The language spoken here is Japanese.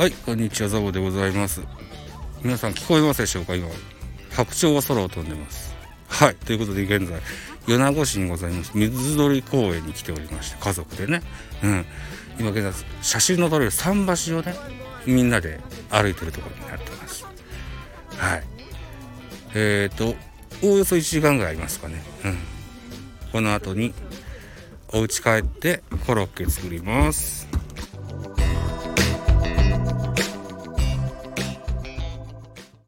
はい、こんにちは、ザボでございます。皆さん聞こえますでしょうか今、白鳥が空を飛んでます。はい、ということで現在、米子市にございます、水鳥公園に来ておりまして、家族でね、うん、今現在、写真の撮れる桟橋をね、みんなで歩いてるところになってます。はい。えっ、ー、と、おおよそ1時間ぐらいありますかね。うん。この後に、お家帰ってコロッケ作ります。